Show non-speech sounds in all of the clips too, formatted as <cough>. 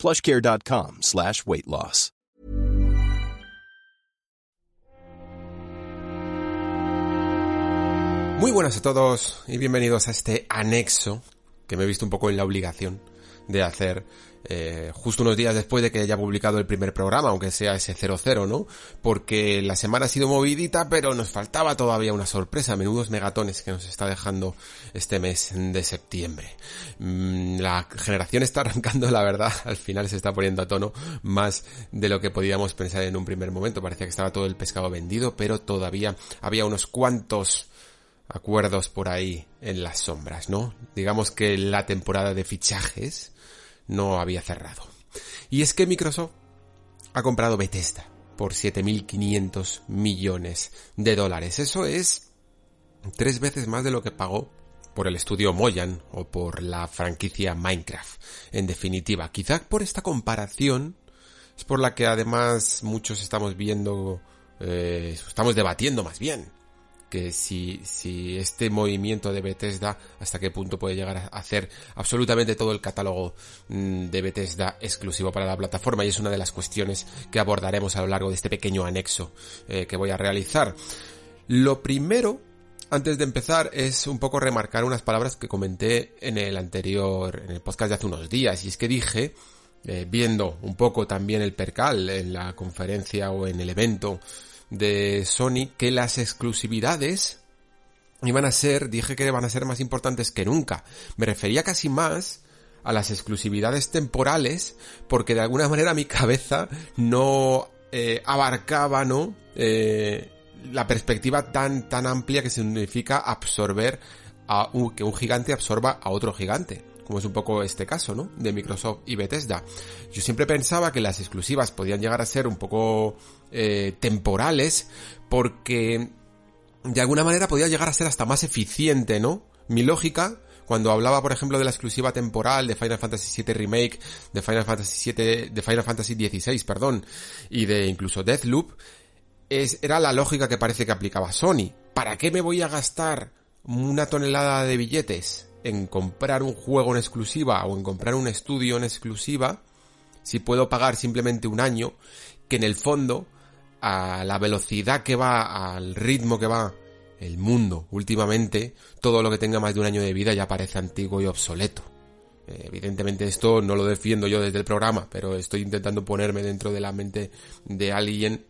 plushcare.com slash weight loss. Muy buenas a todos y bienvenidos a este anexo que me he visto un poco en la obligación de hacer eh, justo unos días después de que haya publicado el primer programa, aunque sea ese 00, ¿no? Porque la semana ha sido movidita, pero nos faltaba todavía una sorpresa, menudos megatones que nos está dejando este mes de septiembre. Mm, la generación está <laughs> arrancando, la verdad, al final se está poniendo a tono más de lo que podíamos pensar en un primer momento. Parecía que estaba todo el pescado vendido, pero todavía había unos cuantos acuerdos por ahí en las sombras, ¿no? Digamos que la temporada de fichajes no había cerrado. Y es que Microsoft ha comprado Bethesda por 7.500 millones de dólares. Eso es tres veces más de lo que pagó por el estudio Moyan o por la franquicia Minecraft. En definitiva, quizá por esta comparación es por la que además muchos estamos viendo, eh, estamos debatiendo más bien que si, si este movimiento de Bethesda hasta qué punto puede llegar a hacer absolutamente todo el catálogo mm, de Bethesda exclusivo para la plataforma y es una de las cuestiones que abordaremos a lo largo de este pequeño anexo eh, que voy a realizar. Lo primero, antes de empezar, es un poco remarcar unas palabras que comenté en el anterior, en el podcast de hace unos días y es que dije eh, viendo un poco también el percal en la conferencia o en el evento de Sony que las exclusividades iban a ser, dije que van a ser más importantes que nunca. Me refería casi más a las exclusividades temporales porque de alguna manera mi <laughs> cabeza no eh, abarcaba, ¿no? Eh, la perspectiva tan, tan amplia que significa absorber a un, que un gigante absorba a otro gigante como es un poco este caso, ¿no? De Microsoft y Bethesda. Yo siempre pensaba que las exclusivas podían llegar a ser un poco eh, temporales, porque de alguna manera podía llegar a ser hasta más eficiente, ¿no? Mi lógica, cuando hablaba, por ejemplo, de la exclusiva temporal de Final Fantasy VII Remake, de Final Fantasy VII, de Final Fantasy XVI, perdón, y de incluso Deathloop, era la lógica que parece que aplicaba Sony. ¿Para qué me voy a gastar una tonelada de billetes en comprar un juego en exclusiva o en comprar un estudio en exclusiva si puedo pagar simplemente un año que en el fondo a la velocidad que va, al ritmo que va el mundo últimamente, todo lo que tenga más de un año de vida ya parece antiguo y obsoleto. Eh, evidentemente esto no lo defiendo yo desde el programa, pero estoy intentando ponerme dentro de la mente de alguien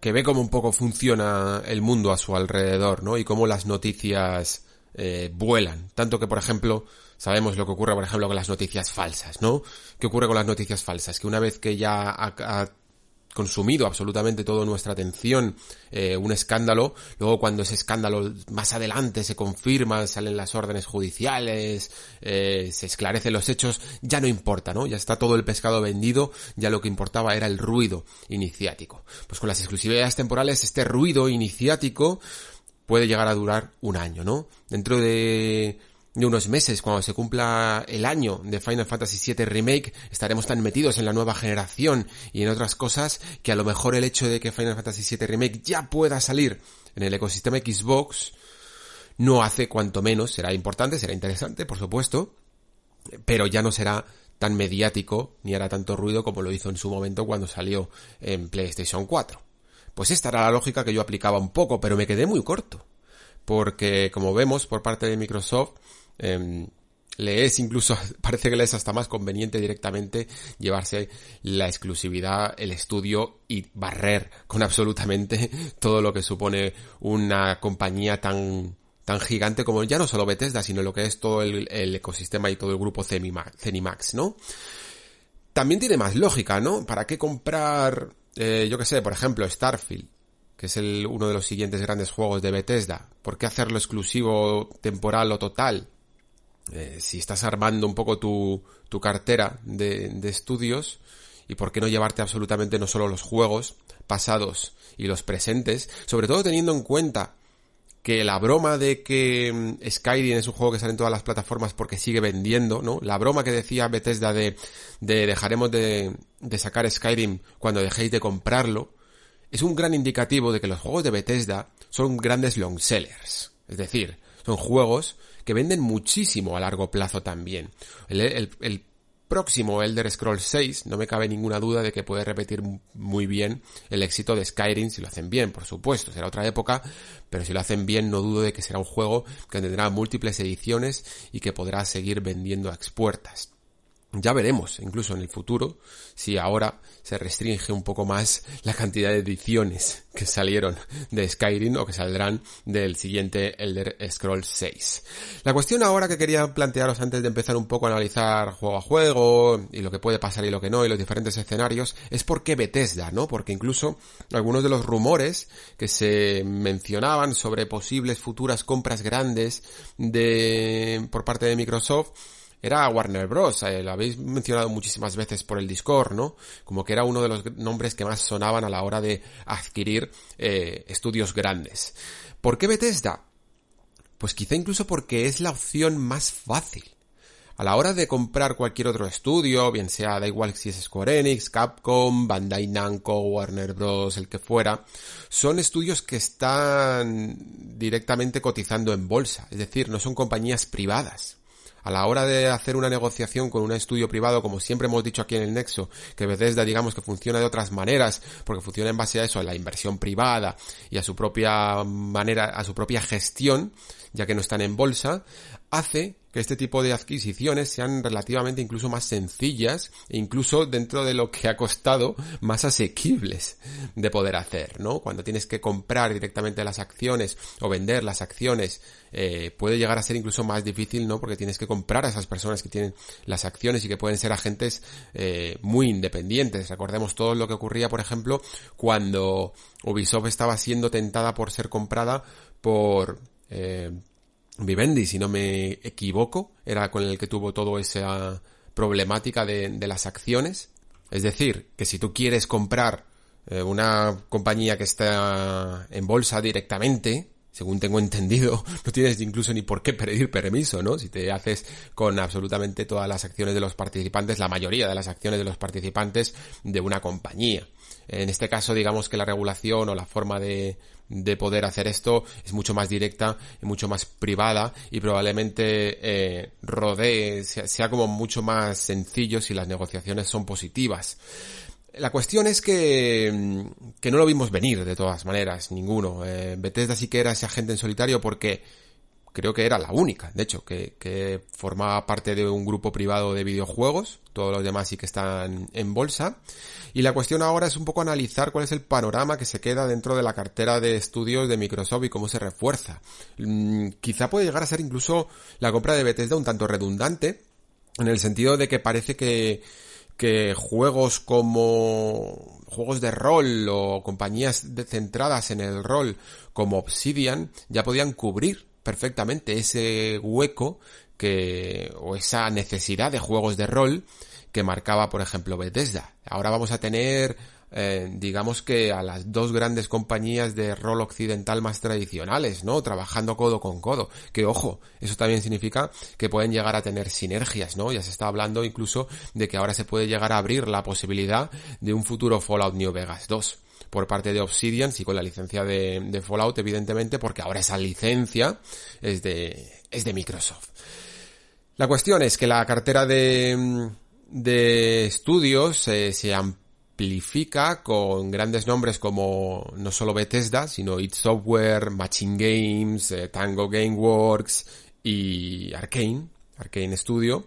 que ve cómo un poco funciona el mundo a su alrededor, ¿no? Y cómo las noticias eh, vuelan. Tanto que, por ejemplo, sabemos lo que ocurre, por ejemplo, con las noticias falsas, ¿no? ¿Qué ocurre con las noticias falsas? Que una vez que ya ha, consumido absolutamente toda nuestra atención eh, un escándalo, luego cuando ese escándalo más adelante se confirma, salen las órdenes judiciales, eh, se esclarecen los hechos, ya no importa, ¿no? Ya está todo el pescado vendido, ya lo que importaba era el ruido iniciático. Pues con las exclusividades temporales, este ruido iniciático puede llegar a durar un año, ¿no? Dentro de, unos meses, cuando se cumpla el año de Final Fantasy VII Remake, estaremos tan metidos en la nueva generación y en otras cosas que a lo mejor el hecho de que Final Fantasy VII Remake ya pueda salir en el ecosistema Xbox no hace cuanto menos, será importante, será interesante, por supuesto, pero ya no será tan mediático ni hará tanto ruido como lo hizo en su momento cuando salió en PlayStation 4. Pues esta era la lógica que yo aplicaba un poco, pero me quedé muy corto. Porque, como vemos por parte de Microsoft, eh, le es incluso, <laughs> parece que le es hasta más conveniente directamente llevarse la exclusividad, el estudio y barrer con absolutamente <laughs> todo lo que supone una compañía tan, tan gigante como ya no solo Bethesda, sino lo que es todo el, ecosistema y todo el grupo Zenimax, ¿no? También tiene más lógica, ¿no? ¿Para qué comprar eh, yo que sé, por ejemplo, Starfield, que es el, uno de los siguientes grandes juegos de Bethesda. ¿Por qué hacerlo exclusivo, temporal o total? Eh, si estás armando un poco tu, tu cartera de, de estudios y por qué no llevarte absolutamente no solo los juegos pasados y los presentes, sobre todo teniendo en cuenta que la broma de que mm, Skyrim es un juego que sale en todas las plataformas porque sigue vendiendo, ¿no? La broma que decía Bethesda de, de dejaremos de, de sacar Skyrim cuando dejéis de comprarlo, es un gran indicativo de que los juegos de Bethesda son grandes long sellers. Es decir, son juegos que venden muchísimo a largo plazo también. El, el, próximo Elder Scrolls 6, no me cabe ninguna duda de que puede repetir muy bien el éxito de Skyrim si lo hacen bien, por supuesto, será otra época, pero si lo hacen bien no dudo de que será un juego que tendrá múltiples ediciones y que podrá seguir vendiendo a expuertas. Ya veremos, incluso en el futuro, si ahora se restringe un poco más la cantidad de ediciones que salieron de Skyrim o que saldrán del siguiente Elder Scrolls 6. La cuestión ahora que quería plantearos antes de empezar un poco a analizar juego a juego y lo que puede pasar y lo que no y los diferentes escenarios es por qué Bethesda, ¿no? Porque incluso algunos de los rumores que se mencionaban sobre posibles futuras compras grandes de por parte de Microsoft era Warner Bros. Eh, lo habéis mencionado muchísimas veces por el Discord, ¿no? Como que era uno de los nombres que más sonaban a la hora de adquirir eh, estudios grandes. ¿Por qué Bethesda? Pues quizá incluso porque es la opción más fácil. A la hora de comprar cualquier otro estudio, bien sea, da igual si es Square Enix, Capcom, Bandai Namco, Warner Bros., el que fuera, son estudios que están directamente cotizando en bolsa, es decir, no son compañías privadas a la hora de hacer una negociación con un estudio privado, como siempre hemos dicho aquí en el Nexo, que Bethesda digamos que funciona de otras maneras, porque funciona en base a eso, a la inversión privada y a su propia manera, a su propia gestión, ya que no están en bolsa, hace que este tipo de adquisiciones sean relativamente incluso más sencillas e incluso dentro de lo que ha costado más asequibles de poder hacer, ¿no? Cuando tienes que comprar directamente las acciones o vender las acciones eh, puede llegar a ser incluso más difícil, ¿no? Porque tienes que comprar a esas personas que tienen las acciones y que pueden ser agentes eh, muy independientes. Recordemos todo lo que ocurría, por ejemplo, cuando Ubisoft estaba siendo tentada por ser comprada por eh, Vivendi, si no me equivoco, era con el que tuvo toda esa problemática de, las acciones. Es decir, que si tú quieres comprar eh, una compañía que está en bolsa directamente, según tengo <laughs> entendido, no tienes incluso ni por qué pedir permiso, ¿no? Si te haces con absolutamente todas las acciones de los participantes, la mayoría de las acciones de los participantes de una compañía. En este caso, digamos que la regulación o la forma de, de poder hacer esto es mucho más directa y mucho más privada y probablemente eh, rodee, sea, sea como mucho más sencillo si las negociaciones son positivas. La cuestión es que, que no lo vimos venir de todas maneras, ninguno. Eh, Bethesda sí que era ese agente en solitario porque creo que era la única, de hecho, que, formaba parte de un grupo privado de videojuegos, todos los demás sí que están en bolsa. Y la cuestión ahora es un poco analizar cuál es el panorama que se queda dentro de la cartera de estudios de Microsoft y cómo se refuerza. Mm, quizá puede llegar a ser incluso la compra de Bethesda un tanto redundante, en el sentido de que parece que que juegos como juegos de rol o compañías centradas en el rol como Obsidian ya podían cubrir perfectamente ese hueco que o esa necesidad de juegos de rol que marcaba por ejemplo Bethesda. Ahora vamos a tener eh, digamos que a las dos grandes compañías de rol occidental más tradicionales, ¿no? Trabajando codo con codo. Que ojo, eso también significa que pueden llegar a tener sinergias, ¿no? Ya se está hablando incluso de que ahora se puede llegar a abrir la posibilidad de un futuro Fallout New Vegas 2 por parte de Obsidian, sí con la licencia de, Fallout, evidentemente, porque ahora esa licencia es de, es de Microsoft. La cuestión es que la cartera de, de estudios eh, se amplifica con grandes nombres como no solo Bethesda, sino It Software, Machine Games, eh, Tango Gameworks y Arkane, Arkane Studio,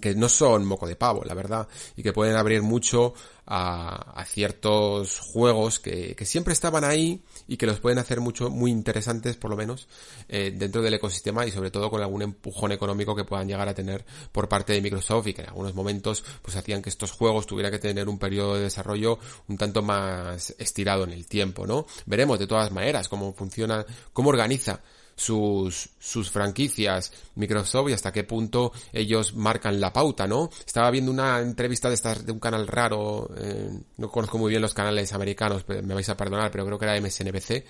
que no son moco de pavo, la verdad, y que pueden abrir mucho a, a ciertos juegos que, que, siempre estaban ahí y que los pueden hacer mucho, muy interesantes, por lo menos, eh, dentro del ecosistema y sobre todo con algún empujón económico que puedan llegar a tener por parte de Microsoft y que en algunos momentos pues hacían que estos juegos tuvieran que tener un periodo de desarrollo un tanto más estirado en el tiempo, ¿no? Veremos de todas maneras cómo funciona, cómo organiza sus, sus franquicias Microsoft y hasta qué punto ellos marcan la pauta, ¿no? Estaba viendo una entrevista de estas, de un canal raro, eh, no conozco muy bien los canales americanos, me vais a perdonar, pero creo que era MSNBC,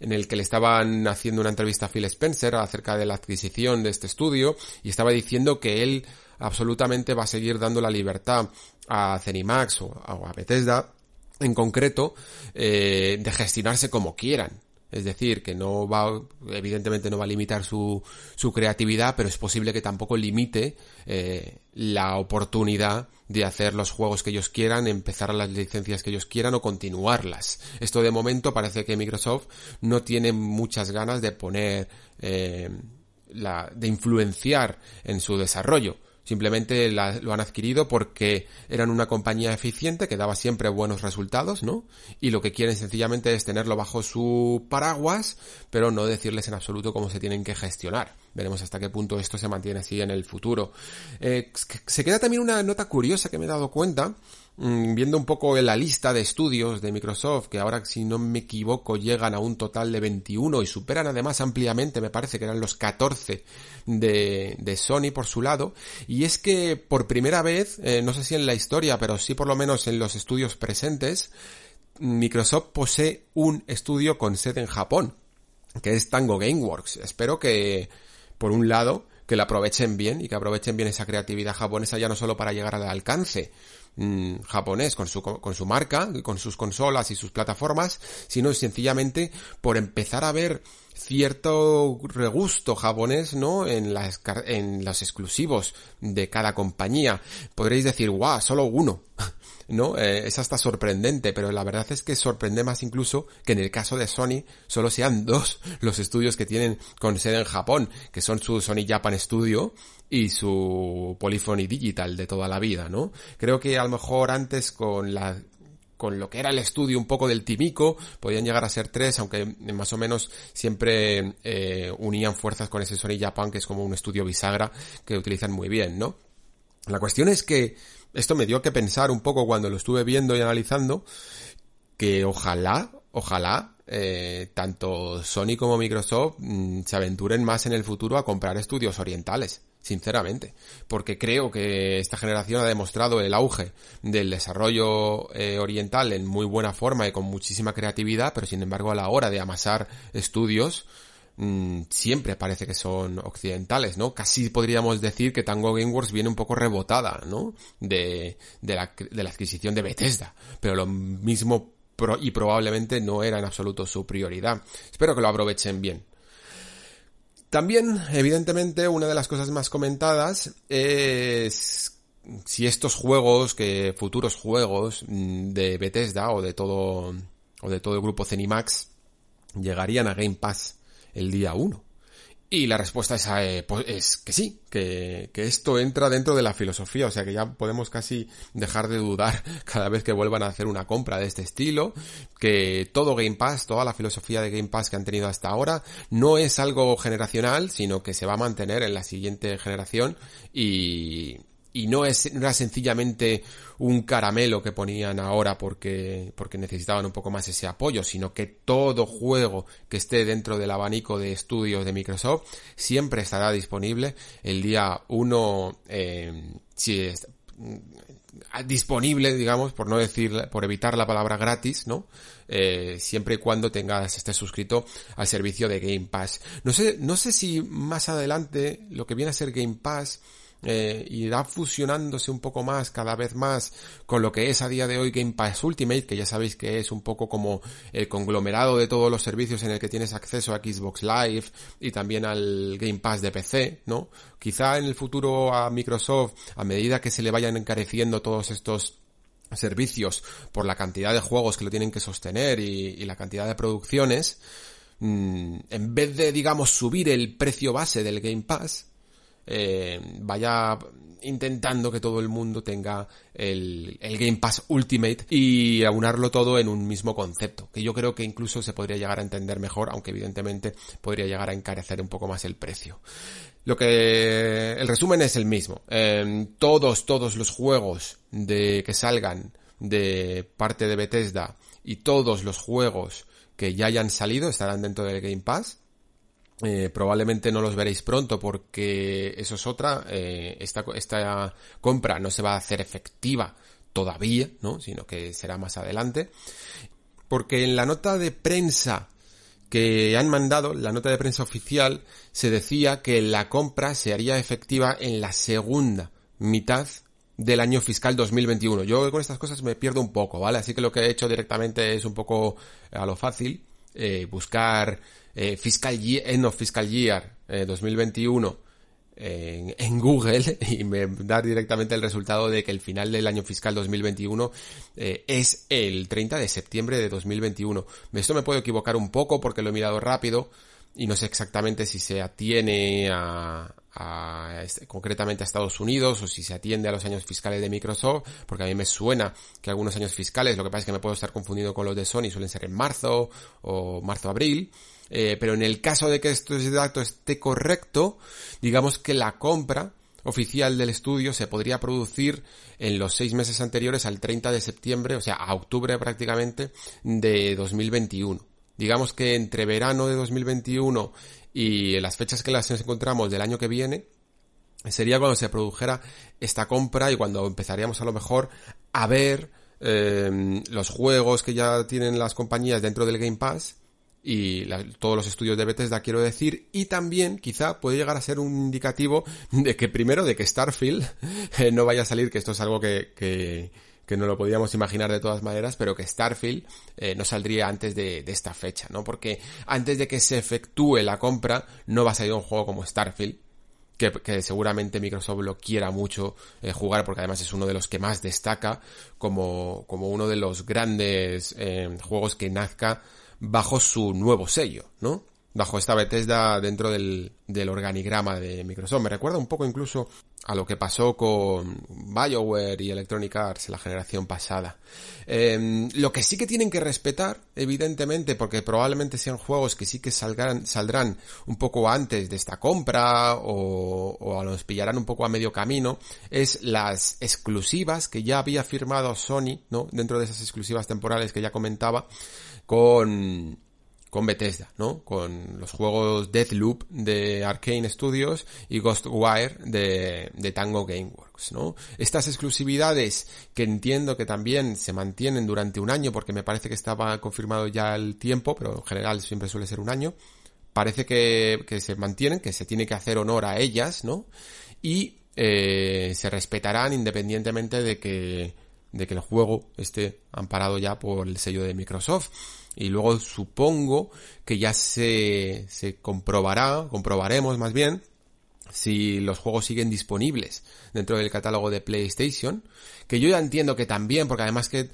en el que le estaban haciendo una entrevista a Phil Spencer acerca de la adquisición de este estudio y estaba diciendo que él absolutamente va a seguir dando la libertad a Zenimax o a Bethesda en concreto eh, de gestionarse como quieran. Es decir, que no va, evidentemente no va a limitar su, su creatividad, pero es posible que tampoco limite eh, la oportunidad de hacer los juegos que ellos quieran, empezar las licencias que ellos quieran o continuarlas. Esto de momento parece que Microsoft no tiene muchas ganas de poner, eh, la, de influenciar en su desarrollo. Simplemente lo han adquirido porque eran una compañía eficiente que daba siempre buenos resultados, ¿no? Y lo que quieren sencillamente es tenerlo bajo su paraguas, pero no decirles en absoluto cómo se tienen que gestionar. Veremos hasta qué punto esto se mantiene así en el futuro. Eh, se queda también una nota curiosa que me he dado cuenta, viendo un poco la lista de estudios de Microsoft, que ahora si no me equivoco llegan a un total de 21 y superan además ampliamente, me parece que eran los 14 de, de Sony por su lado, y es que por primera vez, eh, no sé si en la historia, pero sí por lo menos en los estudios presentes, Microsoft posee un estudio con sede en Japón, que es Tango Gameworks. Espero que, por un lado, que la aprovechen bien y que aprovechen bien esa creatividad japonesa ya no solo para llegar al alcance mm, japonés con su, con su marca, con sus consolas y sus plataformas, sino sencillamente por empezar a ver cierto regusto japonés, ¿no? En las, en los exclusivos de cada compañía. Podréis decir, guau, solo uno. <laughs> ¿no? Eh, es hasta sorprendente, pero la verdad es que sorprende más incluso que en el caso de Sony solo sean <laughs> dos los estudios que tienen con sede en Japón, que son su Sony Japan Studio y su Polyphony Digital de toda la vida, ¿no? Creo que a lo mejor antes con la con lo que era el estudio un poco del Timico, podían llegar a ser tres, aunque más o menos siempre eh, unían fuerzas con ese Sony Japan, que es como un estudio bisagra que utilizan muy bien, ¿no? La cuestión es que esto me dio que pensar un poco cuando lo estuve viendo y analizando, que ojalá, ojalá, eh, tanto Sony como Microsoft mm, se aventuren más en el futuro a comprar estudios orientales, sinceramente, porque creo que esta generación ha demostrado el auge del desarrollo eh, oriental en muy buena forma y con muchísima creatividad, pero sin embargo a la hora de amasar estudios, Mm, siempre parece que son occidentales, ¿no? Casi podríamos decir que Tango Gameworks viene un poco rebotada, ¿no? De, la, de la adquisición de Bethesda. Pero lo mismo y probablemente no era en absoluto su prioridad. Espero que lo aprovechen bien. También, evidentemente, una de las cosas más comentadas es si estos juegos, que futuros juegos mm, de Bethesda o de todo, o de todo el grupo Zenimax llegarían a Game Pass el día 1. Y la respuesta es, eh, pues, es que sí, que, que, esto entra dentro de la filosofía, o sea que ya podemos casi dejar de dudar <laughs> cada vez que vuelvan a hacer una compra de este estilo, que todo Game Pass, toda la filosofía de Game Pass que han tenido hasta ahora, no es algo generacional, sino que se va a mantener en la siguiente generación y, y no es no era sencillamente un caramelo que ponían ahora porque porque necesitaban un poco más ese apoyo, sino que todo juego que esté dentro del abanico de estudios de Microsoft siempre estará disponible el día 1 eh, si es mm, disponible, digamos, por no decir, por evitar la palabra gratis, ¿no? Eh, siempre y cuando tengas, estés suscrito al servicio de Game Pass. No sé, no sé si más adelante lo que viene a ser Game Pass eh, irá fusionándose un poco más, cada vez más, con lo que es a día de hoy Game Pass Ultimate, que ya sabéis que es un poco como el conglomerado de todos los servicios en el que tienes acceso a Xbox Live y también al Game Pass de PC, ¿no? Quizá en el futuro a Microsoft, a medida que se le vayan encareciendo todos estos servicios por la cantidad de juegos que lo tienen que sostener y, la cantidad de producciones, mm, en vez de, digamos, subir el precio base del Game Pass, eh, vaya intentando que todo el mundo tenga el, el, Game Pass Ultimate y aunarlo todo en un mismo concepto, que yo creo que incluso se podría llegar a entender mejor, aunque evidentemente podría llegar a encarecer un poco más el precio. Lo que el resumen es el mismo. Eh, todos, todos los juegos de que salgan de parte de Bethesda y todos los juegos que ya hayan salido estarán dentro del Game Pass eh, probablemente no los veréis pronto porque eso es otra. Eh, esta, esta compra no se va a hacer efectiva todavía, ¿no? Sino que será más adelante. Porque en la nota de prensa que han mandado, la nota de prensa oficial, se decía que la compra se haría efectiva en la segunda mitad del año fiscal 2021. Yo con estas cosas me pierdo un poco, ¿vale? Así que lo que he hecho directamente es un poco a lo fácil, eh, buscar eh, fiscal year, end of fiscal year 2021 eh, en, Google <laughs> y me da directamente el resultado de que el final del año fiscal 2021 eh, es el 30 de septiembre de 2021. Esto me puedo equivocar un poco porque lo he mirado rápido y no sé exactamente si se atiene a, a, este, concretamente a Estados Unidos o si se atiende a los años fiscales de Microsoft, porque a mí me suena que algunos años fiscales, lo que pasa es que me puedo estar confundido con los de Sony, suelen ser en marzo o marzo-abril, eh, pero en el caso de que este dato esté correcto, digamos que la compra oficial del estudio se podría producir en los seis meses anteriores al 30 de septiembre, o sea, a octubre prácticamente de 2021. Digamos que entre verano de 2021 y las fechas que las encontramos del año que viene, sería cuando se produjera esta compra y cuando empezaríamos a lo mejor a ver eh, los juegos que ya tienen las compañías dentro del Game Pass y todos los estudios de Bethesda quiero decir y también quizá puede llegar a ser un indicativo de que primero de que Starfield <laughs> eh, no vaya a salir que esto es algo que, que, no lo podíamos imaginar de todas maneras pero que Starfield eh, no saldría antes de, esta fecha no porque antes de que se efectúe la compra no va a salir un juego como Starfield que, seguramente Microsoft lo quiera mucho eh, jugar porque además es uno de los que más destaca como, como uno de los grandes juegos que nazca bajo su nuevo sello, ¿no? Bajo esta Bethesda dentro del, del organigrama de Microsoft. Me recuerda un poco incluso a lo que pasó con BioWare y Electronic Arts la generación pasada. Eh, lo que sí que tienen que respetar, evidentemente, porque probablemente sean juegos que sí que salgan, saldrán un poco antes de esta compra o, o los pillarán un poco a medio camino, es las exclusivas que ya había firmado Sony, ¿no? Dentro de esas exclusivas temporales que ya comentaba, con, con Bethesda, ¿no? Con los juegos Deathloop de Arkane Studios y Ghostwire de, de Tango Gameworks, ¿no? Estas exclusividades que entiendo que también se mantienen durante un año porque me parece que estaba confirmado ya el tiempo, pero en general siempre suele ser un año. Parece que, que se mantienen, que se tiene que hacer honor a ellas, ¿no? Y eh, se respetarán independientemente de que de que el juego esté amparado ya por el sello de Microsoft. Y luego supongo que ya se, se comprobará, comprobaremos más bien, si los juegos siguen disponibles dentro del catálogo de PlayStation, que yo ya entiendo que también, porque además que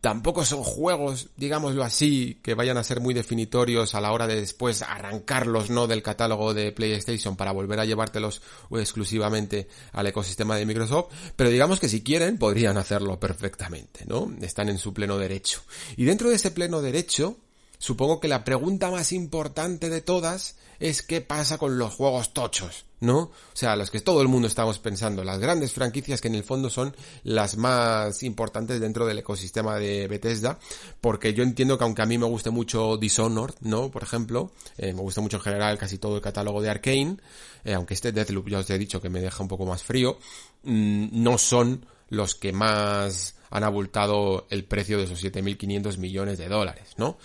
tampoco son juegos, digámoslo así, que vayan a ser muy definitorios a la hora de después arrancarlos, ¿no? Del catálogo de PlayStation para volver a llevártelos exclusivamente al ecosistema de Microsoft, pero digamos que si quieren podrían hacerlo perfectamente, ¿no? Están en su pleno derecho. Y dentro de ese pleno derecho, supongo que la pregunta más importante de todas es qué pasa con los juegos tochos, ¿no? O sea, los que todo el mundo estamos pensando, las grandes franquicias que en el fondo son las más importantes dentro del ecosistema de Bethesda, porque yo entiendo que aunque a mí me guste mucho Dishonored, ¿no? Por ejemplo, eh, me gusta mucho en general casi todo el catálogo de Arkane, eh, aunque este Deathloop ya os he dicho que me deja un poco más frío, mmm, no son los que más han abultado el precio de esos 7.500 millones de dólares, ¿no?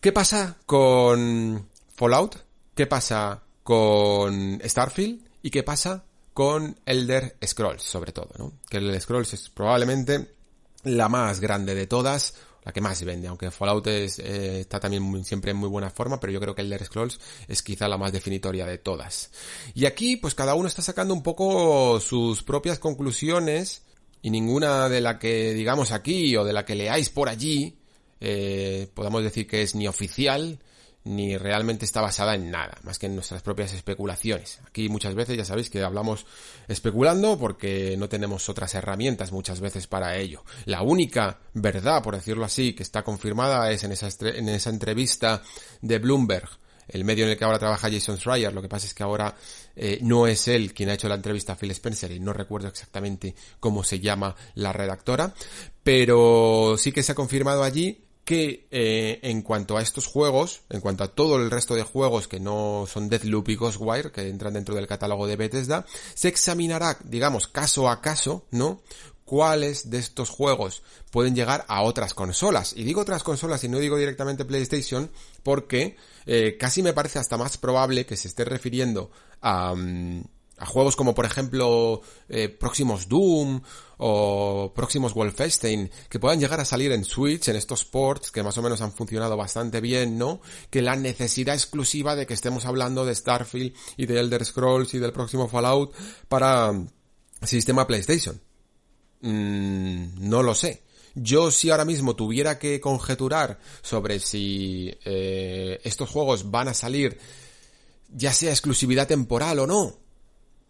¿Qué pasa con Fallout? ¿Qué pasa con Starfield? ¿Y qué pasa con Elder Scrolls, sobre todo, ¿no? Que Elder Scrolls es probablemente la más grande de todas, la que más vende, aunque Fallout es, eh, está también siempre en muy buena forma, pero yo creo que Elder Scrolls es quizá la más definitoria de todas. Y aquí, pues cada uno está sacando un poco sus propias conclusiones y ninguna de la que digamos aquí o de la que leáis por allí eh, podamos decir que es ni oficial ni realmente está basada en nada, más que en nuestras propias especulaciones. Aquí muchas veces ya sabéis que hablamos especulando porque no tenemos otras herramientas muchas veces para ello. La única verdad, por decirlo así, que está confirmada es en esa, en esa entrevista de Bloomberg, el medio en el que ahora trabaja Jason Schreier. Lo que pasa es que ahora eh, no es él quien ha hecho la entrevista a Phil Spencer y no recuerdo exactamente cómo se llama la redactora, pero sí que se ha confirmado allí que eh, en cuanto a estos juegos, en cuanto a todo el resto de juegos que no son Deathloop y Ghostwire, que entran dentro del catálogo de Bethesda, se examinará, digamos, caso a caso, ¿no? cuáles de estos juegos pueden llegar a otras consolas. Y digo otras consolas y no digo directamente PlayStation porque eh, casi me parece hasta más probable que se esté refiriendo a, mm, a juegos como por ejemplo eh, próximos Doom o próximos Wolfenstein que puedan llegar a salir en Switch en estos ports que más o menos han funcionado bastante bien, ¿no? Que la necesidad exclusiva de que estemos hablando de Starfield y de Elder Scrolls y del próximo Fallout para mm, sistema PlayStation. Mm, no lo sé. Yo si ahora mismo tuviera que conjeturar sobre si eh, estos juegos van a salir ya sea exclusividad temporal o no,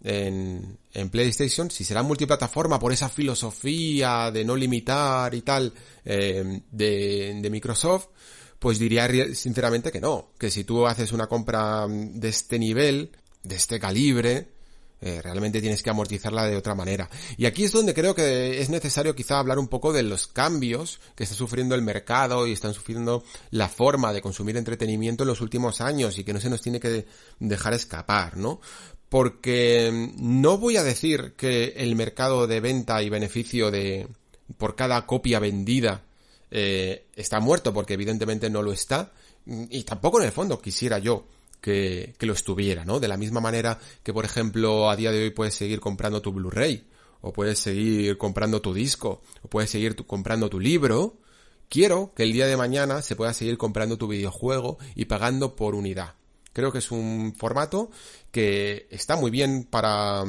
en, PlayStation, si será multiplataforma por esa filosofía de no limitar y tal eh, de, de Microsoft, pues diría sinceramente que no, que si tú haces una compra de este nivel, de este calibre, eh, realmente tienes que amortizarla de otra manera. Y aquí es donde creo que es necesario quizá hablar un poco de los cambios que está sufriendo el mercado y están sufriendo la forma de consumir entretenimiento en los últimos años y que no se nos tiene que dejar escapar, ¿no? Porque no voy a decir que el mercado de venta y beneficio de por cada copia vendida eh, está muerto, porque evidentemente no lo está, y tampoco en el fondo quisiera yo que, que lo estuviera, ¿no? De la misma manera que, por ejemplo, a día de hoy puedes seguir comprando tu Blu-ray, o puedes seguir comprando tu disco, o puedes seguir comprando tu libro, quiero que el día de mañana se pueda seguir comprando tu videojuego y pagando por unidad. Creo que es un formato que está muy bien para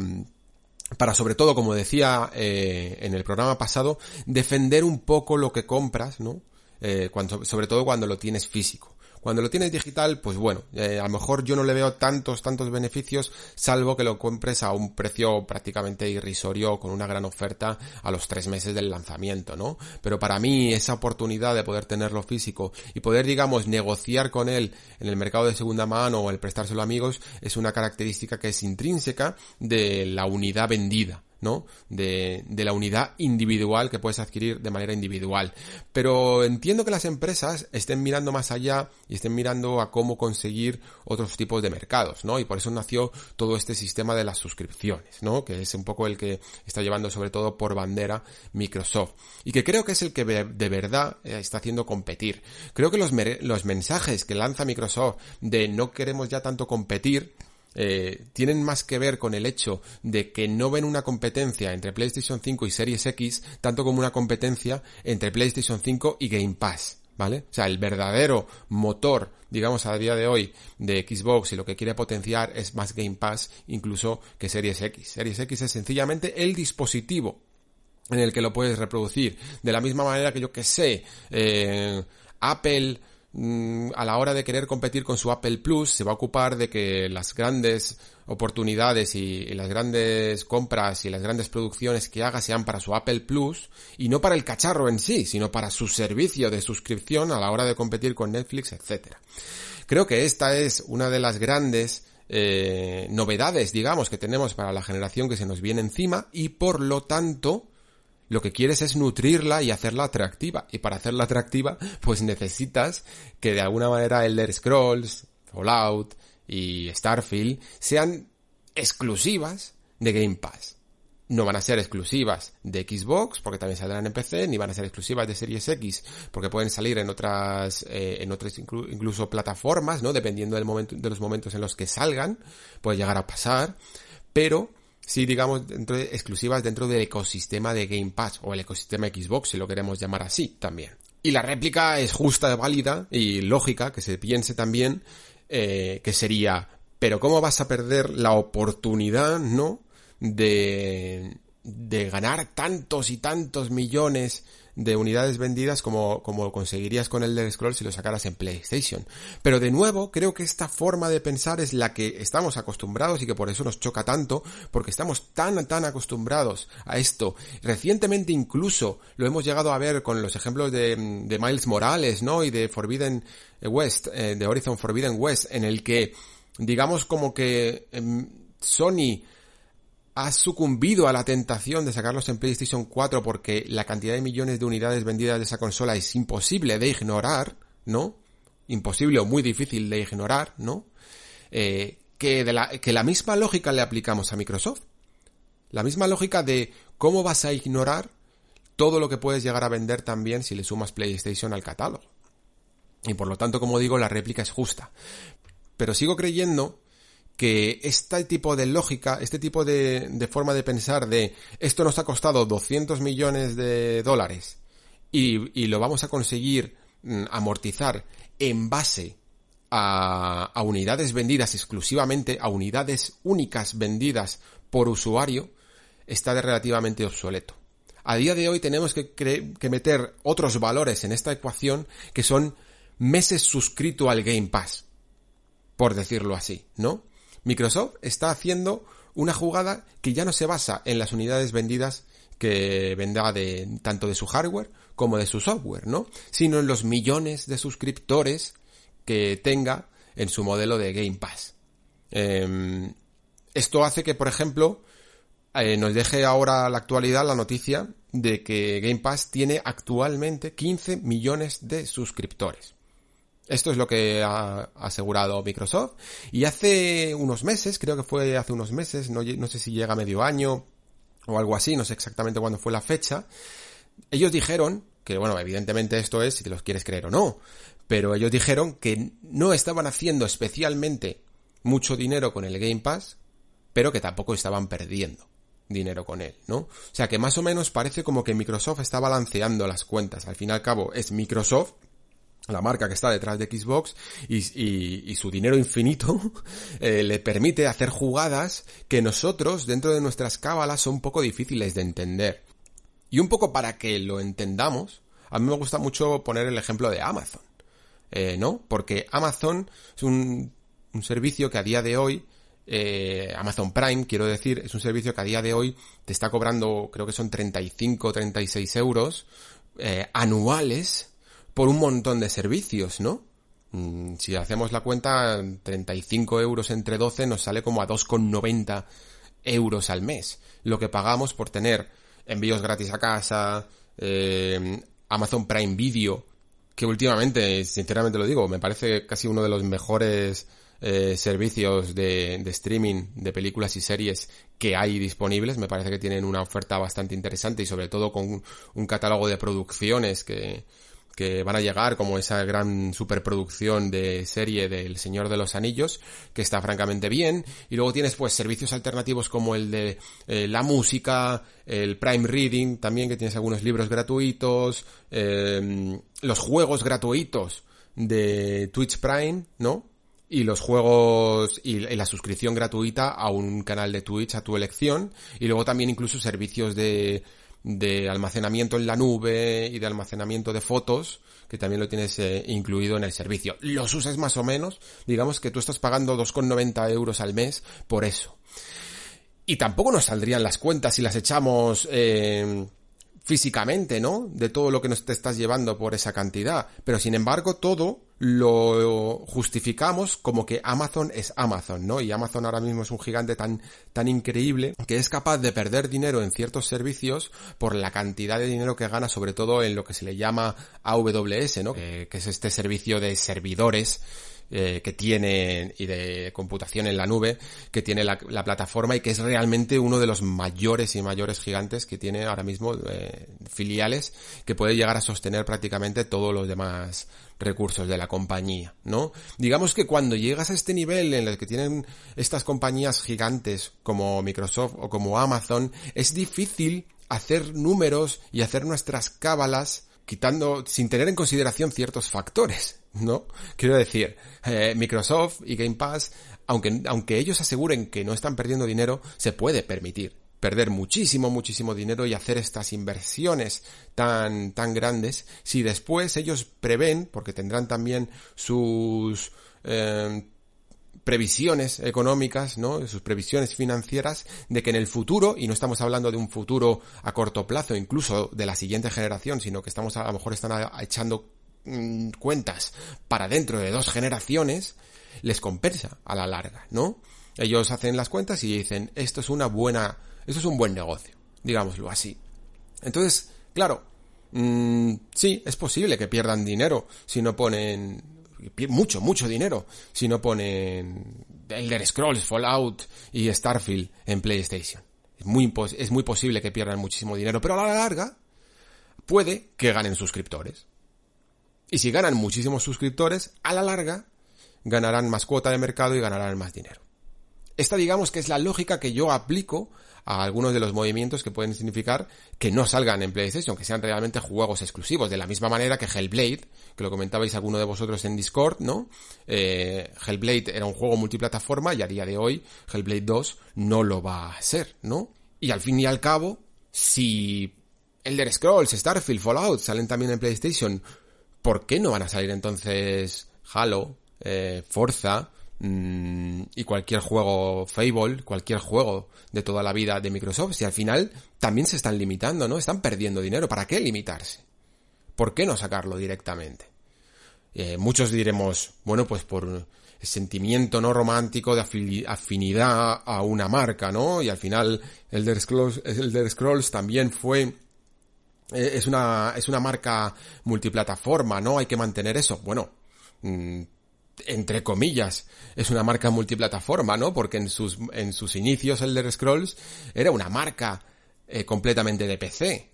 para sobre todo, como decía eh, en el programa pasado, defender un poco lo que compras, ¿no? Eh, sobre todo cuando lo tienes físico. Cuando lo tienes digital, pues bueno, eh, a lo mejor yo no le veo tantos, tantos beneficios, salvo que lo compres a un precio prácticamente irrisorio con una gran oferta a los tres meses del lanzamiento, ¿no? Pero para mí esa oportunidad de poder tenerlo físico y poder, digamos, negociar con él en el mercado de segunda mano o el prestárselo a amigos es una característica que es intrínseca de la unidad vendida. ¿No? De, de, la unidad individual que puedes adquirir de manera individual. Pero entiendo que las empresas estén mirando más allá y estén mirando a cómo conseguir otros tipos de mercados, ¿no? Y por eso nació todo este sistema de las suscripciones, ¿no? Que es un poco el que está llevando sobre todo por bandera Microsoft. Y que creo que es el que de verdad eh, está haciendo competir. Creo que los, los mensajes que lanza Microsoft de no queremos ya tanto competir, eh, tienen más que ver con el hecho de que no ven una competencia entre PlayStation 5 y Series X tanto como una competencia entre PlayStation 5 y Game Pass. ¿Vale? O sea, el verdadero motor, digamos, a día de hoy de Xbox y lo que quiere potenciar es más Game Pass incluso que Series X. Series X es sencillamente el dispositivo en el que lo puedes reproducir. De la misma manera que yo que sé, eh, Apple a la hora de querer competir con su Apple Plus se va a ocupar de que las grandes oportunidades y, las grandes compras y las grandes producciones que haga sean para su Apple Plus y no para el cacharro en sí, sino para su servicio de suscripción a la hora de competir con Netflix, etc. Creo que esta es una de las grandes eh, novedades, digamos, que tenemos para la generación que se nos viene encima y por lo tanto lo que quieres es nutrirla y hacerla atractiva. Y para hacerla atractiva, pues necesitas que de alguna manera Elder Scrolls, Fallout y Starfield sean exclusivas de Game Pass. No van a ser exclusivas de Xbox, porque también saldrán en PC, ni van a ser exclusivas de Series X, porque pueden salir en otras, eh, en otras incluso plataformas, ¿no? Dependiendo del momento, de los momentos en los que salgan, puede llegar a pasar, pero sí, digamos, dentro de, exclusivas dentro del ecosistema de Game Pass o el ecosistema Xbox, si lo queremos llamar así también. Y la réplica es justa, válida y lógica que se piense también eh, que sería, pero ¿cómo vas a perder la oportunidad, no? De, de ganar tantos y tantos millones de unidades vendidas como, como conseguirías con el de Scroll si lo sacaras en PlayStation. Pero de nuevo, creo que esta forma de pensar es la que estamos acostumbrados y que por eso nos choca tanto, porque estamos tan, tan acostumbrados a esto. Recientemente incluso lo hemos llegado a ver con los ejemplos de, de Miles Morales, ¿no? Y de Forbidden West, eh, de Horizon Forbidden West, en el que, digamos como que em, Sony has sucumbido a la tentación de sacarlos en PlayStation 4 porque la cantidad de millones de unidades vendidas de esa consola es imposible de ignorar, ¿no? Imposible o muy difícil de ignorar, ¿no? Eh, que, de que la misma lógica le aplicamos a Microsoft. La misma lógica de cómo vas a ignorar todo lo que puedes llegar a vender también si le sumas PlayStation al catálogo. Y por lo tanto, como digo, la réplica es justa. Pero sigo creyendo que este tipo de lógica, este tipo de, forma de pensar de esto nos ha costado 200 millones de dólares y, lo vamos a conseguir mm, amortizar en base a, a, unidades vendidas exclusivamente, a unidades únicas vendidas por usuario, está de relativamente obsoleto. A día de hoy tenemos que, que meter otros valores en esta ecuación que son meses suscrito al Game Pass, por decirlo así, ¿no? Microsoft está haciendo una jugada que ya no se basa en las unidades vendidas que vendrá de tanto de su hardware como de su software, ¿no? Sino en los millones de suscriptores que tenga en su modelo de Game Pass. Em, esto hace que, por ejemplo, eh, nos deje ahora la actualidad la noticia de que Game Pass tiene actualmente 15 millones de suscriptores. Esto es lo que ha asegurado Microsoft. Y hace unos meses, creo que fue hace unos meses, no, no sé si llega medio año o algo así, no sé exactamente cuándo fue la fecha, ellos dijeron, que bueno, evidentemente esto es si te los quieres creer o no, pero ellos dijeron que no estaban haciendo especialmente mucho dinero con el Game Pass, pero que tampoco estaban perdiendo dinero con él, ¿no? O sea que más o menos parece como que Microsoft está balanceando las cuentas. Al fin y al cabo es Microsoft la marca que está detrás de Xbox y, su dinero infinito <laughs> eh, le permite hacer jugadas que nosotros dentro de nuestras cábalas son un poco difíciles de entender. Y un poco para que lo entendamos, a mí me gusta mucho poner el ejemplo de Amazon, eh, ¿no? Porque Amazon es un, servicio que a día de hoy, eh, Amazon Prime, quiero decir, es un servicio que a día de hoy te está cobrando, creo que son 35, 36 euros anuales por un montón de servicios, ¿no? Mm, si hacemos la cuenta, 35 euros entre 12 nos sale como a 2,90 euros al mes. Lo que pagamos por tener envíos gratis a casa, eh, Amazon Prime Video, que últimamente, sinceramente lo digo, me parece casi uno de los mejores eh, servicios de, de, streaming de películas y series que hay disponibles. Me parece que tienen una oferta bastante interesante y sobre todo con un catálogo de producciones que, que van a llegar, como esa gran superproducción de serie del Señor de los Anillos, que está francamente bien. Y luego tienes pues servicios alternativos como el de eh, la música, el Prime Reading, también que tienes algunos libros gratuitos, eh, los juegos gratuitos de Twitch Prime, ¿no? y los juegos y, la suscripción gratuita a un canal de Twitch a tu elección y luego también incluso servicios de de almacenamiento en la nube y de almacenamiento de fotos, que también lo tienes eh, incluido en el servicio. Los uses más o menos, digamos que tú estás pagando 2,90 euros al mes por eso. Y tampoco nos saldrían las cuentas si las echamos eh, físicamente, ¿no? De todo lo que nos te estás llevando por esa cantidad. Pero sin embargo, todo lo justificamos como que Amazon es Amazon, ¿no? Y Amazon ahora mismo es un gigante tan, tan increíble que es capaz de perder dinero en ciertos servicios por la cantidad de dinero que gana, sobre todo en lo que se le llama AWS, ¿no? que es este servicio de servidores eh, que tiene y de computación en la nube que tiene la, plataforma y que es realmente uno de los mayores y mayores gigantes que tiene ahora mismo eh, filiales que puede llegar a sostener prácticamente todos los demás recursos de la compañía, ¿no? Digamos que cuando llegas a este nivel en el que tienen estas compañías gigantes como Microsoft o como Amazon, es difícil hacer números y hacer nuestras cábalas quitando, sin tener en consideración ciertos factores, ¿no? Quiero decir, eh, Microsoft y Game Pass, aunque, aunque ellos aseguren que no están perdiendo dinero, se puede permitir perder muchísimo, muchísimo dinero y hacer estas inversiones tan, tan grandes, si después ellos prevén, porque tendrán también sus eh, previsiones económicas, ¿no? Sus previsiones financieras de que en el futuro, y no estamos hablando de un futuro a corto plazo, incluso de la siguiente generación, sino que estamos a, lo mejor están echando mm, cuentas para dentro de dos generaciones, les compensa a la larga, ¿no? Ellos hacen las cuentas y dicen, esto es una buena Eso es un buen negocio, digámoslo así. Entonces, claro, mmm, sí, es posible que pierdan dinero si no ponen mucho, mucho dinero si no ponen Elder Scrolls, Fallout y Starfield en PlayStation. Es muy, es muy posible que pierdan muchísimo dinero, pero a la larga puede que ganen suscriptores. Y si ganan muchísimos suscriptores, a la larga ganarán más cuota de mercado y ganarán más dinero. Esta digamos que es la lógica que yo aplico a algunos de los movimientos que pueden significar que no salgan en PlayStation, que sean realmente juegos exclusivos, de la misma manera que Hellblade, que lo comentabais alguno de vosotros en Discord, ¿no? Eh, Hellblade era un juego multiplataforma y a día de hoy Hellblade 2 no lo va a ser, ¿no? Y al fin y al cabo, si Elder Scrolls, Starfield, Fallout salen también en PlayStation, ¿por qué no van a salir entonces Halo, eh, Forza, Mm, y cualquier juego Fable, cualquier juego de toda la vida de Microsoft, si al final también se están limitando, ¿no? Están perdiendo dinero. ¿Para qué limitarse? ¿Por qué no sacarlo directamente? Eh, muchos diremos, bueno, pues por sentimiento no romántico de afinidad a una marca, ¿no? Y al final Elder Scrolls, Scrolls también fue eh, es una es una marca multiplataforma, ¿no? Hay que mantener eso. Bueno, mm, entre comillas, es una marca multiplataforma, ¿no? Porque en sus, en sus inicios Elder Scrolls era una marca eh, completamente de PC.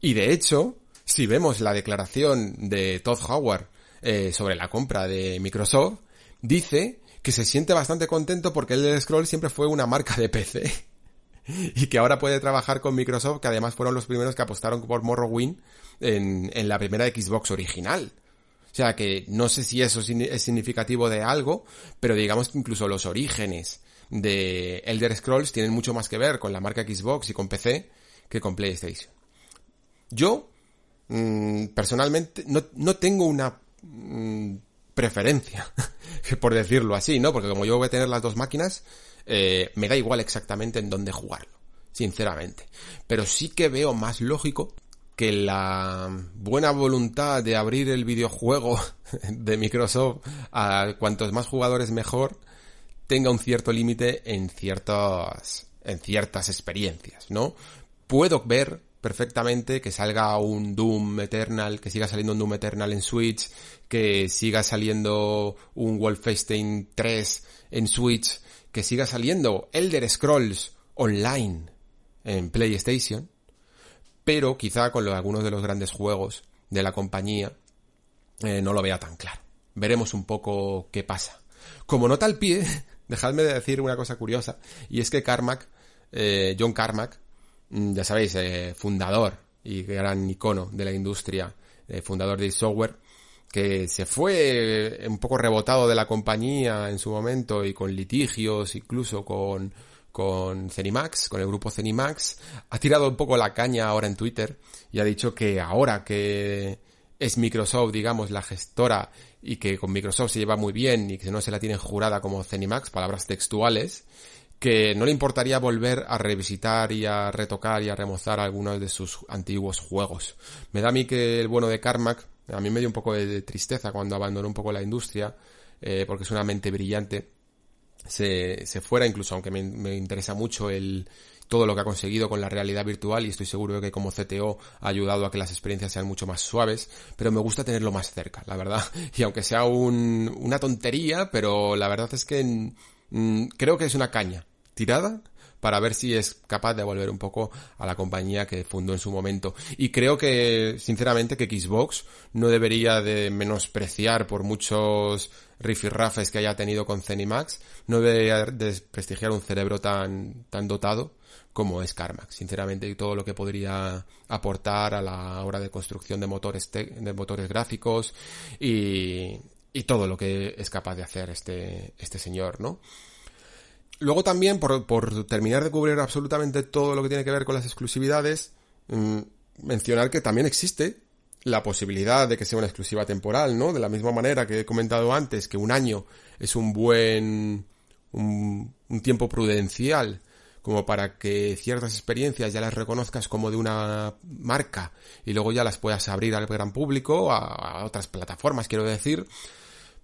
Y de hecho, si vemos la declaración de Todd Howard eh, sobre la compra de Microsoft, dice que se siente bastante contento porque Elder Scrolls siempre fue una marca de PC. <laughs> y que ahora puede trabajar con Microsoft, que además fueron los primeros que apostaron por Morrowind en, en la primera Xbox original. O sea que no sé si eso es significativo de algo, pero digamos que incluso los orígenes de Elder Scrolls tienen mucho más que ver con la marca Xbox y con PC que con PlayStation. Yo, mm, personalmente, no, tengo una mm, preferencia, <laughs> por decirlo así, ¿no? Porque como yo voy a tener las dos máquinas, eh, me da igual exactamente en dónde jugarlo, sinceramente. Pero sí que veo más lógico que la buena voluntad de abrir el videojuego <laughs> de Microsoft a cuantos más jugadores mejor tenga un cierto límite en ciertas en ciertas experiencias, ¿no? Puedo ver perfectamente que salga un Doom Eternal, que siga saliendo un Doom Eternal en Switch, que siga saliendo un Wolfenstein 3 en Switch, que siga saliendo Elder Scrolls Online en PlayStation, pero quizá con algunos de los grandes juegos de la compañía eh, no lo vea tan claro. Veremos un poco qué pasa. Como nota al pie, <laughs> dejadme de decir una cosa curiosa, y es que Carmack, eh, John Carmack, mm, ya sabéis, eh, fundador y gran icono de la industria, fundador de software, que se fue un poco rebotado de la compañía en su momento y con litigios, incluso con con Cenimax, con el grupo Cenimax, ha tirado un poco la caña ahora en Twitter y ha dicho que ahora que es Microsoft, digamos, la gestora y que con Microsoft se lleva muy bien y que no se la tienen jurada como Cenimax, palabras textuales, que no le importaría volver a revisitar y a retocar y a remozar algunos de sus antiguos juegos. Me da a mí que el bueno de Carmack, a mí me dio un poco de tristeza cuando abandonó un poco la industria, eh, porque es una mente brillante, se, se fuera, incluso aunque me, interesa mucho el, todo lo que ha conseguido con la realidad virtual y estoy seguro de que como CTO ha ayudado a que las experiencias sean mucho más suaves, pero me gusta tenerlo más cerca, la verdad. <laughs> Y aunque sea un, una tontería, pero la verdad es que mm, creo que es una caña tirada para ver si es capaz de volver un poco a la compañía que fundó en su momento. Y creo que, sinceramente, que Xbox no debería de menospreciar por muchos rifirrafes que haya tenido con Zenimax, no debería desprestigiar un cerebro tan, tan dotado como es Carmax, sinceramente, y todo lo que podría aportar a la hora de construcción de motores, de motores gráficos y, y todo lo que es capaz de hacer este, este señor, ¿no? Luego también, por, terminar de cubrir absolutamente todo lo que tiene que ver con las exclusividades, mm, mencionar que también existe la posibilidad de que sea una exclusiva temporal, ¿no? De la misma manera que he comentado antes que un año es un buen un, tiempo prudencial como para que ciertas experiencias ya las reconozcas como de una marca y luego ya las puedas abrir al gran público, a otras plataformas, quiero decir.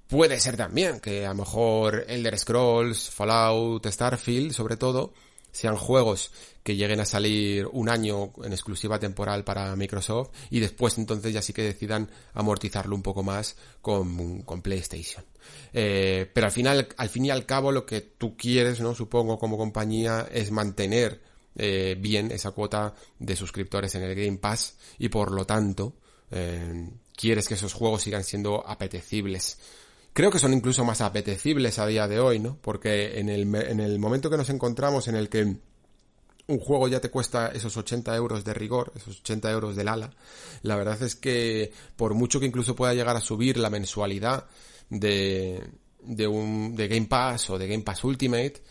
Puede ser también que a lo mejor Elder Scrolls, Fallout, Starfield, sobre todo, sean juegos que lleguen a salir un año en exclusiva temporal para Microsoft y después entonces ya sí que decidan amortizarlo un poco más con, con PlayStation. Eh, pero al final, al fin y al cabo, lo que tú quieres, ¿no? Supongo como compañía, es mantener eh, bien esa cuota de suscriptores en el Game Pass y por lo tanto eh, quieres que esos juegos sigan siendo apetecibles. Creo que son incluso más apetecibles a día de hoy, ¿no? Porque en el, en el momento que nos encontramos en el que un juego ya te cuesta esos 80 euros de rigor, esos 80 euros del ala, la verdad es que por mucho que incluso pueda llegar a subir la mensualidad de, de un, de Game Pass o de Game Pass Ultimate,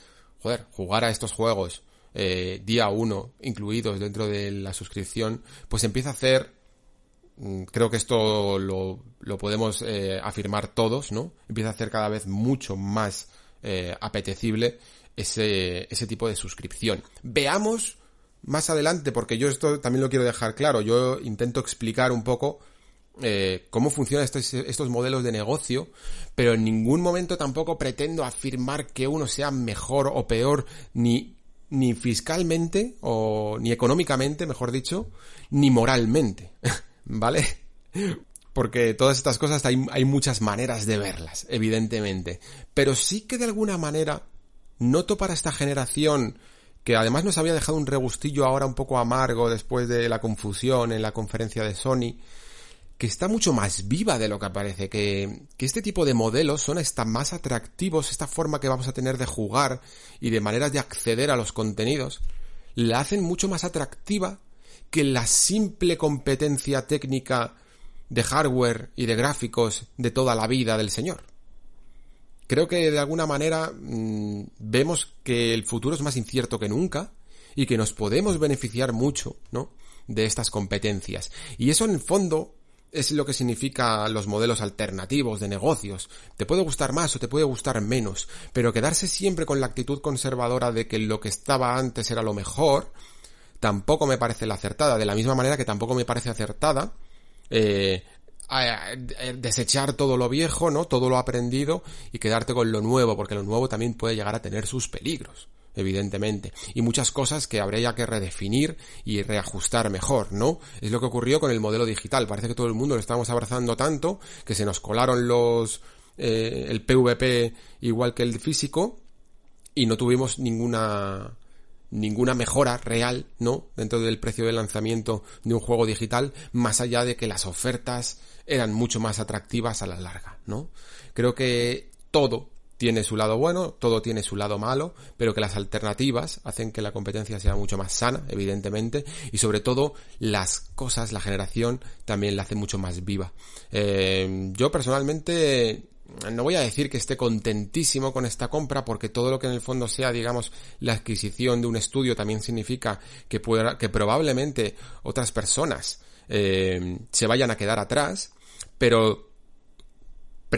joder, jugar a estos juegos eh, día uno incluidos dentro de la suscripción, pues empieza a hacer creo que esto lo, lo podemos eh, afirmar todos, ¿no? Empieza a hacer cada vez mucho más eh, apetecible ese, ese tipo de suscripción. Veamos más adelante, porque yo esto también lo quiero dejar claro, yo intento explicar un poco eh, cómo funcionan estos, estos modelos de negocio, pero en ningún momento tampoco pretendo afirmar que uno sea mejor o peor, ni, ni fiscalmente, o ni económicamente, mejor dicho, ni moralmente. <laughs> ¿vale? <laughs> Porque todas estas cosas hay, hay muchas maneras de verlas, evidentemente. Pero sí que de alguna manera noto para esta generación que además nos había dejado un regustillo ahora un poco amargo después de la confusión en la conferencia de Sony, que está mucho más viva de lo que parece, que, que este tipo de modelos son hasta más atractivos, esta forma que vamos a tener de jugar y de maneras de acceder a los contenidos, la hacen mucho más atractiva que la simple competencia técnica de hardware y de gráficos de toda la vida del señor. Creo que de alguna manera mm, vemos que el futuro es más incierto que nunca y que nos podemos beneficiar mucho, ¿no? De estas competencias. Y eso en el fondo es lo que significa los modelos alternativos de negocios. Te puede gustar más o te puede gustar menos, pero quedarse siempre con la actitud conservadora de que lo que estaba antes era lo mejor, tampoco me parece la acertada, de la misma manera que tampoco me parece acertada eh, desechar todo lo viejo, ¿no? Todo lo aprendido y quedarte con lo nuevo, porque lo nuevo también puede llegar a tener sus peligros, evidentemente. Y muchas cosas que habría que redefinir y reajustar mejor, ¿no? Es lo que ocurrió con el modelo digital. Parece que todo el mundo lo estamos abrazando tanto que se nos colaron los, eh, el PVP igual que el físico y no tuvimos ninguna, ninguna mejora real, ¿no? Dentro del precio de lanzamiento de un juego digital, más allá de que las ofertas eran mucho más atractivas a la larga, ¿no? Creo que todo tiene su lado bueno, todo tiene su lado malo, pero que las alternativas hacen que la competencia sea mucho más sana, evidentemente, y sobre todo las cosas, la generación también la hace mucho más viva. Eh, yo personalmente no voy a decir que esté contentísimo con esta compra porque todo lo que en el fondo sea, digamos, la adquisición de un estudio también significa que pueda, que probablemente otras personas eh, se vayan a quedar atrás, pero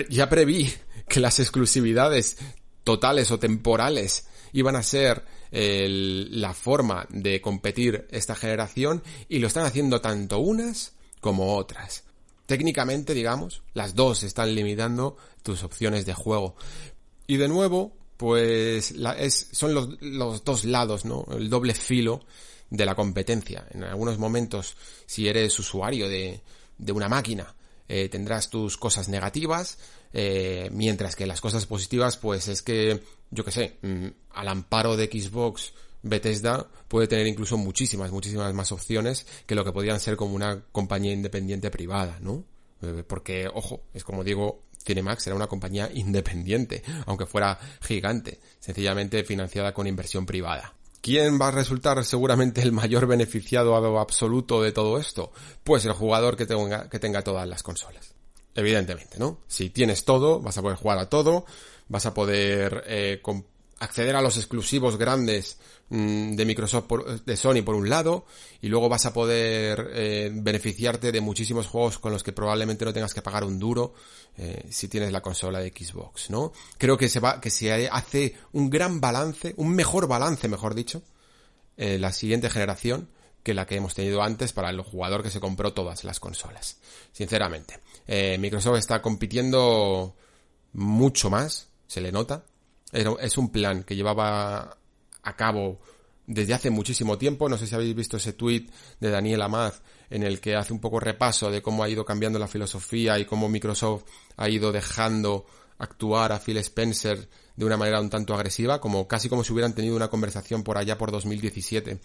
ya preví <laughs> que las exclusividades totales o temporales iban a ser la forma de competir esta generación y lo están haciendo tanto unas como otras. Técnicamente, digamos, las dos están limitando tus opciones de juego. Y de nuevo, pues es, son los, los dos lados, ¿no? El doble filo de la competencia. En algunos momentos, si eres usuario de, de una máquina, eh, tendrás tus cosas negativas, eh, mientras que las cosas positivas, pues es que, yo qué sé, mm, al amparo de Xbox Bethesda puede tener incluso muchísimas, muchísimas más opciones que lo que podrían ser como una compañía independiente privada, ¿no? Eh, porque, ojo, es como digo, Cinemax era una compañía <laughs> independiente, aunque fuera gigante, sencillamente financiada con inversión privada. ¿Quién va a resultar seguramente el mayor beneficiado absoluto de todo esto? Pues el jugador que tenga, que tenga todas las consolas. Evidentemente, ¿no? Si tienes todo, vas a poder jugar a todo, vas a poder eh, acceder a los exclusivos grandes mm, de Microsoft de Sony por un lado y luego vas a poder eh, beneficiarte de muchísimos juegos con los que probablemente no tengas que pagar un duro eh, si tienes la consola de Xbox, ¿no? Creo que se va que se hace un gran balance, un mejor balance, mejor dicho, eh, la siguiente generación que la que hemos tenido antes para el jugador que se compró todas las consolas. Sinceramente, Microsoft está compitiendo mucho más, se le nota, es un plan que llevaba a cabo desde hace muchísimo tiempo. No sé si habéis visto ese tweet de Daniel Amaz en el que hace un poco repaso de cómo ha ido cambiando la filosofía y cómo Microsoft ha ido dejando actuar a Phil Spencer de una manera un tanto agresiva, como casi como si hubieran tenido una conversación por allá por 2017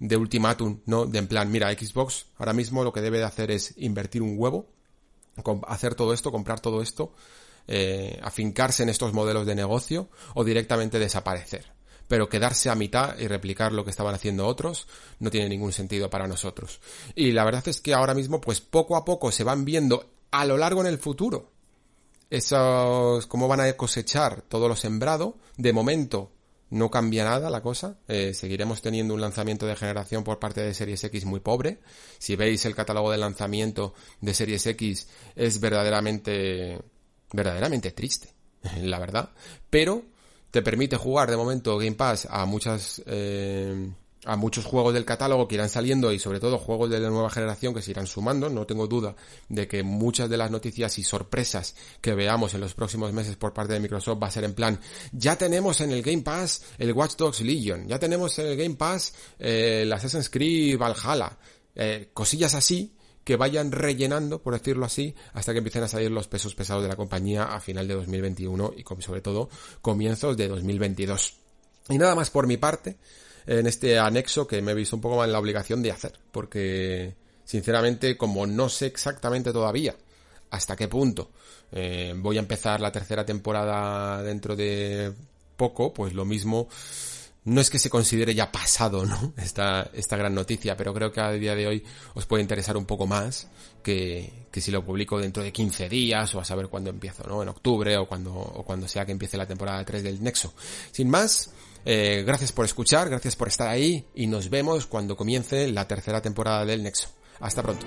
de ultimátum, ¿no? De en plan, mira, Xbox ahora mismo lo que debe de hacer es invertir un huevo, hacer todo esto, comprar todo esto, eh, afincarse en estos modelos de negocio o directamente desaparecer. Pero quedarse a mitad y replicar lo que estaban haciendo otros no tiene ningún sentido para nosotros. Y la verdad es que ahora mismo, pues poco a poco se van viendo a lo largo en el futuro esos, cómo van a cosechar todo lo sembrado. De momento, no cambia nada la cosa. Eh, seguiremos teniendo un lanzamiento de generación por parte de Series X muy pobre. Si veis el catálogo de lanzamiento de Series X es verdaderamente, verdaderamente triste, <laughs> la verdad. Pero te permite jugar de momento Game Pass a muchas, eh, a muchos juegos del catálogo que irán saliendo y sobre todo juegos de la nueva generación que se irán sumando. No tengo duda de que muchas de las noticias y sorpresas que veamos en los próximos meses por parte de Microsoft va a ser en plan, ya tenemos en el Game Pass el Watch Dogs Legion, ya tenemos en el Game Pass eh, el Assassin's Creed Valhalla, eh, cosillas así que vayan rellenando, por decirlo así, hasta que empiecen a salir los pesos pesados de la compañía a final de 2021 y sobre todo comienzos de 2022. Y nada más por mi parte en este anexo que me he visto un poco más en la obligación de hacer, porque sinceramente como no sé exactamente todavía hasta qué punto eh, voy a empezar la tercera temporada dentro de poco, pues lo mismo no es que se considere ya pasado, ¿no? <laughs> Esta, esta gran noticia, pero creo que a día de hoy os puede interesar un poco más que, que si lo publico dentro de 15 días o a saber cuándo empiezo, ¿no? En octubre o cuando, o cuando sea que empiece la temporada 3 del Nexo. Sin más, eh, gracias por escuchar, gracias por estar ahí y nos vemos cuando comience la tercera temporada del Nexo. Hasta pronto.